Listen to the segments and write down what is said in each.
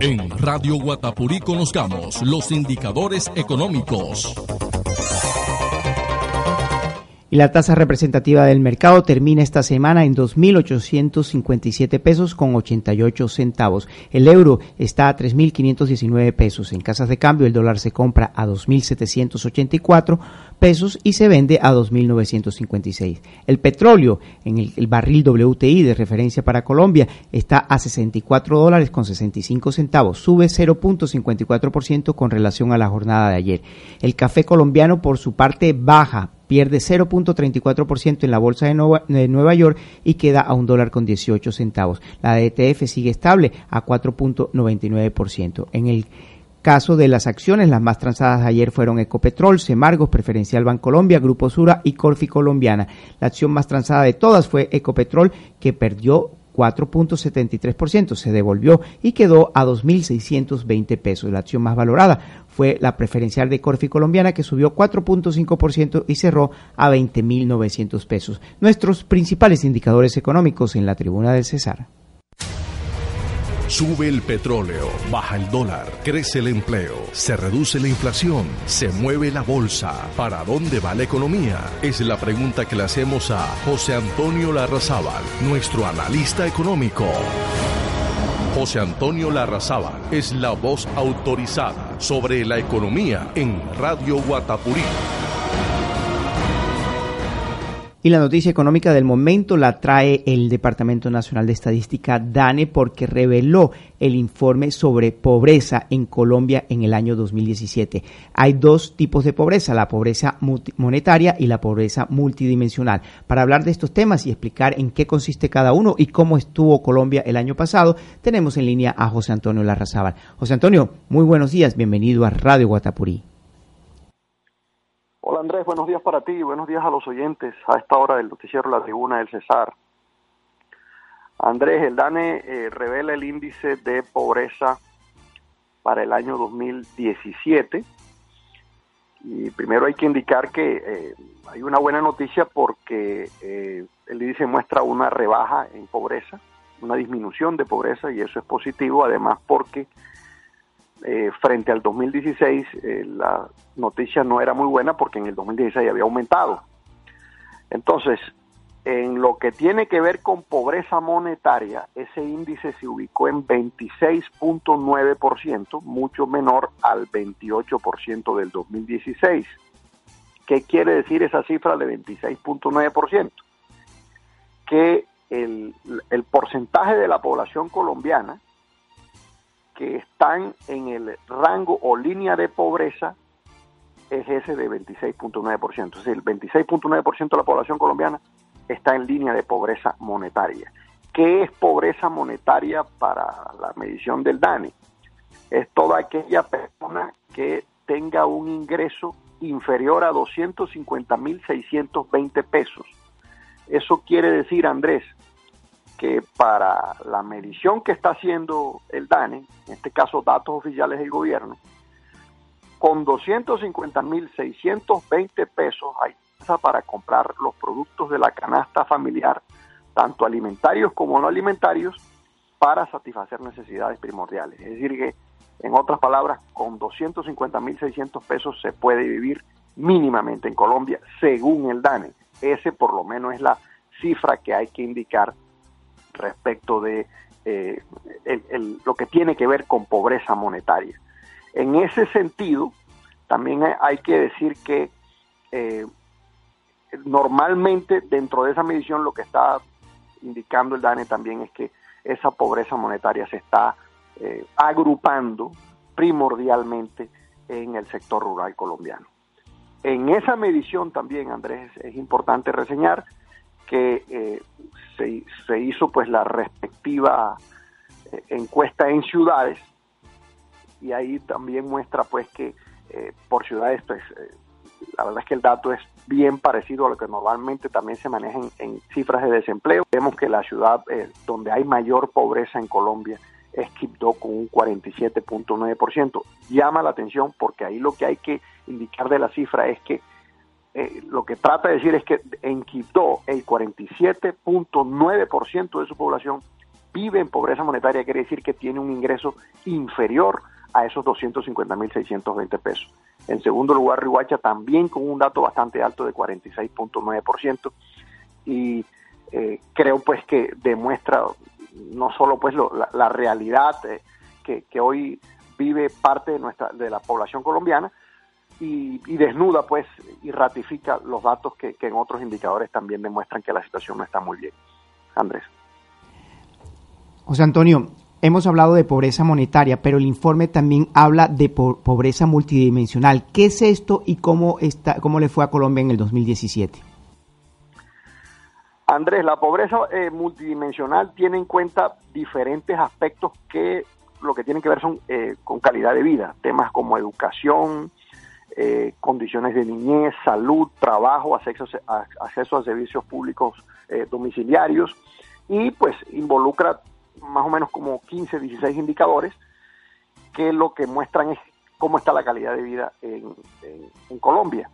En Radio Guatapurí conozcamos los indicadores económicos. Y la tasa representativa del mercado termina esta semana en 2.857 pesos con 88 centavos. El euro está a 3.519 pesos. En casas de cambio el dólar se compra a 2.784 pesos y se vende a 2.956. El petróleo en el, barril WTI de referencia para Colombia está a 64 dólares con 65 centavos. Sube 0.54% con relación a la jornada de ayer. El café colombiano por su parte baja pierde 0.34% en la bolsa de Nueva, York y queda a un dólar con 18 centavos. La ETF sigue estable a 4.99%. En el caso de las acciones, las más transadas ayer fueron Ecopetrol, Semargos, Preferencial Bancolombia, Grupo Sura y Corfi Colombiana. La acción más transada de todas fue Ecopetrol, que perdió 4.73%, se devolvió y quedó a 2.620 pesos. La acción más valorada fue la preferencial de Corfi colombiana que subió 4.5% y cerró a 20.900 pesos. Nuestros principales indicadores económicos en la tribuna del Cesar. Sube el petróleo, baja el dólar, crece el empleo, se reduce la inflación, se mueve la bolsa. ¿Para dónde va la economía? Es la pregunta que le hacemos a José Antonio Larrazábal, nuestro analista económico. José Antonio Larrazábal es la voz autorizada sobre la economía en Radio Guatapurí. Y la noticia económica del momento la trae el Departamento Nacional de Estadística DANE porque reveló el informe sobre pobreza en Colombia en el año 2017. Hay dos tipos de pobreza, la pobreza monetaria y la pobreza multidimensional. Para hablar de estos temas y explicar en qué consiste cada uno y cómo estuvo Colombia el año pasado, tenemos en línea a José Antonio Larrazábal. José Antonio, muy buenos días, bienvenido a Radio Guatapurí. Hola Andrés, buenos días para ti buenos días a los oyentes a esta hora del noticiero La Tribuna del Cesar. Andrés, el DANE eh, revela el índice de pobreza para el año 2017 y primero hay que indicar que eh, hay una buena noticia porque eh, el índice muestra una rebaja en pobreza, una disminución de pobreza y eso es positivo, además porque eh, frente al 2016 eh, la noticia no era muy buena porque en el 2016 había aumentado. Entonces, en lo que tiene que ver con pobreza monetaria, ese índice se ubicó en 26.9%, mucho menor al 28% del 2016. ¿Qué quiere decir esa cifra de 26.9%? Que el, el porcentaje de la población colombiana que están en el rango o línea de pobreza es ese de 26.9%. Es decir, el 26.9% de la población colombiana está en línea de pobreza monetaria. ¿Qué es pobreza monetaria para la medición del DANE? Es toda aquella persona que tenga un ingreso inferior a 250.620 pesos. Eso quiere decir, Andrés, que para la medición que está haciendo el DANE, en este caso datos oficiales del gobierno, con 250.620 pesos hay para comprar los productos de la canasta familiar, tanto alimentarios como no alimentarios, para satisfacer necesidades primordiales. Es decir, que en otras palabras, con 250.600 pesos se puede vivir mínimamente en Colombia, según el DANE. Ese por lo menos es la cifra que hay que indicar respecto de eh, lo que tiene que ver con pobreza monetaria. En ese sentido, también hay que decir que eh, normalmente dentro de esa medición lo que está indicando el DANE también es que esa pobreza monetaria se está eh, agrupando primordialmente en el sector rural colombiano. En esa medición también, Andrés, es importante reseñar que eh, se, hizo pues la respectiva eh, encuesta en ciudades y ahí también muestra pues que eh, por ciudades pues la verdad es que el dato es bien parecido a lo que normalmente también se maneja en, cifras de desempleo. Vemos que la ciudad donde hay mayor pobreza en Colombia es Quibdó con un 47.9%. Llama la atención porque ahí lo que hay que indicar de la cifra es que eh, lo que trata de decir es que en Quito el 47.9% de su población vive en pobreza monetaria, quiere decir que tiene un ingreso inferior a esos 250.620 pesos. En segundo lugar, Rihuacha también con un dato bastante alto de 46.9% y eh, creo pues que demuestra no solo pues la, realidad eh, que, que, hoy vive parte de nuestra de la población colombiana, y, desnuda pues y ratifica los datos que, en otros indicadores también demuestran que la situación no está muy bien. Andrés. José Antonio, hemos hablado de pobreza monetaria, pero el informe también habla de pobreza multidimensional. ¿Qué es esto y cómo, está, cómo le fue a Colombia en el 2017? Andrés, la pobreza eh, multidimensional tiene en cuenta diferentes aspectos que lo que tienen que ver son eh, con calidad de vida, temas como educación, eh, condiciones de niñez, salud, trabajo, acceso, a, acceso a servicios públicos eh, domiciliarios y pues involucra más o menos como 15, 16 indicadores que lo que muestran es cómo está la calidad de vida en, Colombia.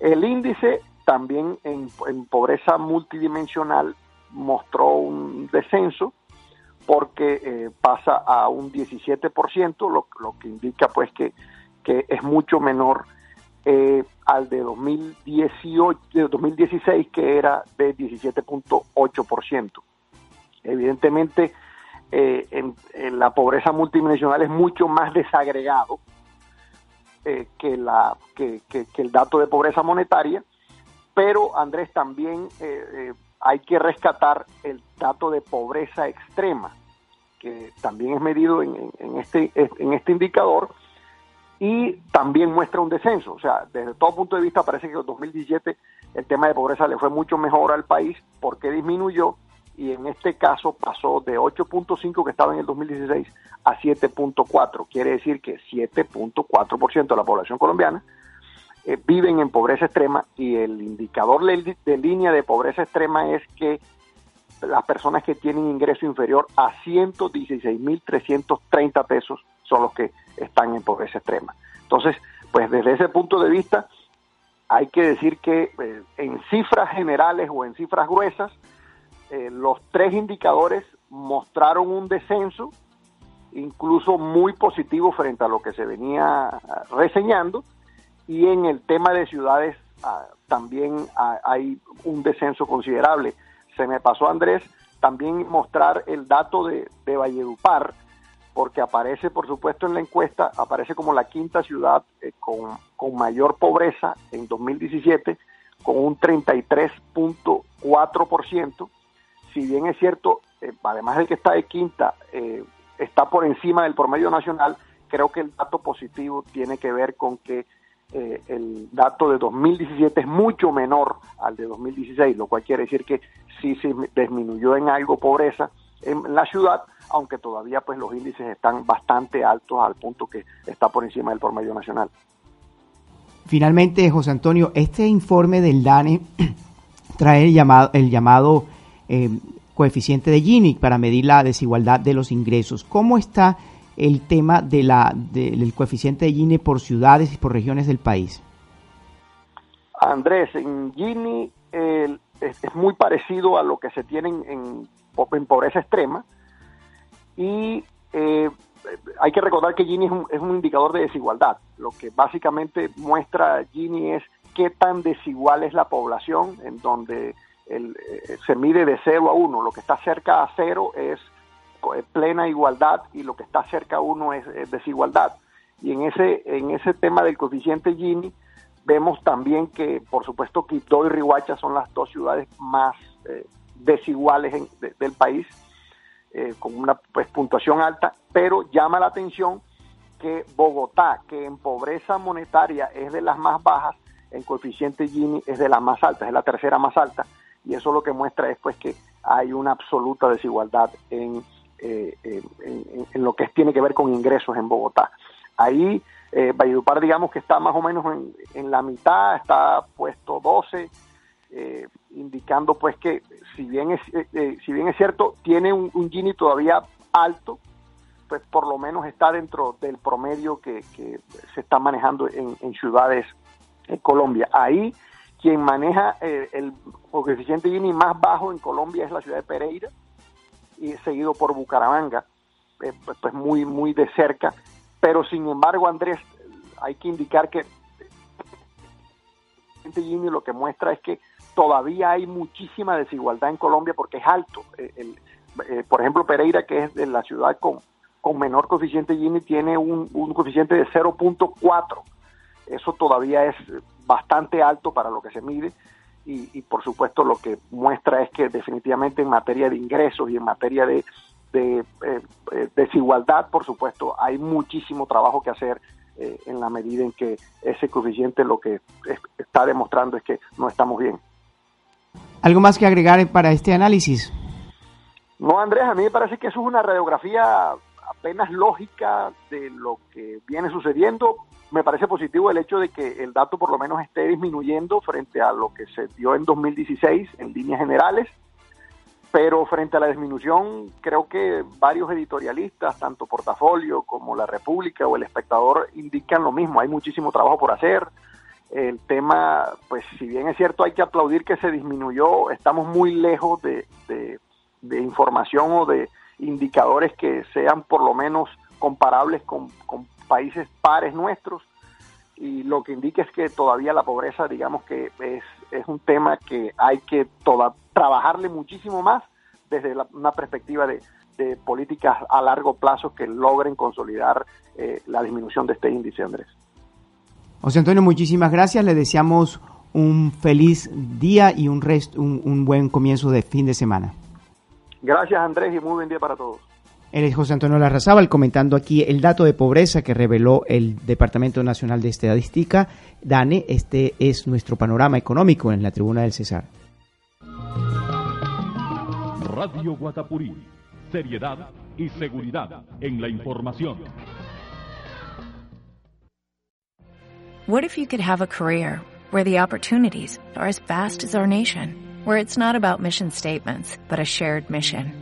El índice también en, pobreza multidimensional mostró un descenso porque eh, pasa a un 17%, lo, lo que indica pues que que es mucho menor eh, al de 2018, de 2016, que era de 17.8%. Evidentemente, eh, en, la pobreza multidimensional es mucho más desagregado eh, que, la, que, el dato de pobreza monetaria, pero Andrés también hay que rescatar el dato de pobreza extrema, que también es medido en, en este, en este indicador y también muestra un descenso. O sea, desde todo punto de vista parece que en 2017 el tema de pobreza le fue mucho mejor al país porque disminuyó y en este caso pasó de 8.5 que estaba en el 2016 a 7.4. Quiere decir que 7.4% de la población colombiana eh, viven en pobreza extrema y el indicador de línea de pobreza extrema es que las personas que tienen ingreso inferior a 116.330 pesos son los que están en pobreza extrema. Entonces, pues desde ese punto de vista, hay que decir que eh, en cifras generales o en cifras gruesas, eh, los tres indicadores mostraron un descenso, incluso muy positivo frente a lo que se venía ah, reseñando, y en el tema de ciudades ah, también hay un descenso considerable. Se me pasó, Andrés, también mostrar el dato de, de Valledupar, porque aparece, por supuesto, en la encuesta, aparece como la quinta ciudad eh, con, mayor pobreza en 2017, con un 33.4%. Si bien es cierto, eh, además de que está de quinta, eh, está por encima del promedio nacional, creo que el dato positivo tiene que ver con que el dato de 2017 es mucho menor al de 2016, lo cual quiere decir que sí se disminuyó en algo pobreza en la ciudad, aunque todavía pues los índices están bastante altos al punto que está por encima del promedio nacional. Finalmente, José Antonio, este informe del DANE trae el llamado, el llamado eh, coeficiente de Gini para medir la desigualdad de los ingresos. ¿Cómo está el tema de la, del coeficiente de Gini por ciudades y por regiones del país? Andrés, en Gini es, es, muy parecido a lo que se tiene en, en pobreza extrema, y eh, hay que recordar que Gini es un, indicador de desigualdad. Lo que básicamente muestra Gini es qué tan desigual es la población, en donde eh, se mide de 0 a 1. Lo que está cerca a 0 es eh, plena igualdad y lo que está cerca a 1 es, desigualdad. Y en ese, en ese tema del coeficiente Gini, vemos también que, por supuesto, Quito y Rihuacha son las dos ciudades más desiguales del país eh, con una pues, puntuación alta, pero llama la atención que Bogotá, que en pobreza monetaria es de las más bajas, en coeficiente Gini es de las más altas, es la tercera más alta, y eso lo que muestra es pues que hay una absoluta desigualdad en, eh, en, lo que tiene que ver con ingresos en Bogotá. Ahí eh, Valledupar digamos que está más o menos en, la mitad, está puesto 12, eh, indicando pues que si bien es, eh, si bien es cierto, tiene un, Gini todavía alto, pues por lo menos está dentro del promedio que, se está manejando en, en ciudades en Colombia. Ahí quien maneja eh, el coeficiente Gini más bajo en Colombia es la ciudad de Pereira y seguido por Bucaramanga, eh, pues, muy muy de cerca. Pero sin embargo, Andrés, hay que indicar que Gini lo que muestra es que todavía hay muchísima desigualdad en Colombia porque es alto. Eh, por ejemplo, Pereira, que es de la ciudad con, con menor coeficiente Gini, tiene un, coeficiente de 0.4 eso todavía es bastante alto para lo que se mide y, por supuesto lo que muestra es que definitivamente en materia de ingresos y en materia de, eh, eh, desigualdad, por supuesto, hay muchísimo trabajo que hacer eh, en la medida en que ese coeficiente lo que está demostrando es que no estamos bien. ¿Algo más que agregar para este análisis? No, Andrés, a mí me parece que eso es una radiografía apenas lógica de lo que viene sucediendo me parece positivo el hecho de que el dato por lo menos esté disminuyendo frente a lo que se dio en 2016 en líneas generales, pero frente a la disminución creo que varios editorialistas, tanto Portafolio como La República o El Espectador, indican lo mismo, hay muchísimo trabajo por hacer. El tema, pues si bien es cierto, hay que aplaudir que se disminuyó, estamos muy lejos de, de, información o de indicadores que sean por lo menos comparables con, con países pares nuestros y lo que indica es que todavía la pobreza, digamos que es, es un tema que hay que toda, trabajarle muchísimo más desde una perspectiva de, de, políticas a largo plazo que logren consolidar eh, la disminución de este índice, Andrés. José Antonio, muchísimas gracias. Le deseamos un feliz día y un, rest, un, un buen comienzo de fin de semana. Gracias, Andrés, y muy buen día para todos. Él es José Antonio Larrazábal comentando aquí el dato de pobreza que reveló el Departamento Nacional de Estadística. Dane, este es nuestro panorama económico en la tribuna del César. Radio Guatapurí, seriedad y seguridad en la información. What if you could have a career where the opportunities are as vast as our nation, where it's not about mission statements, but a shared mission?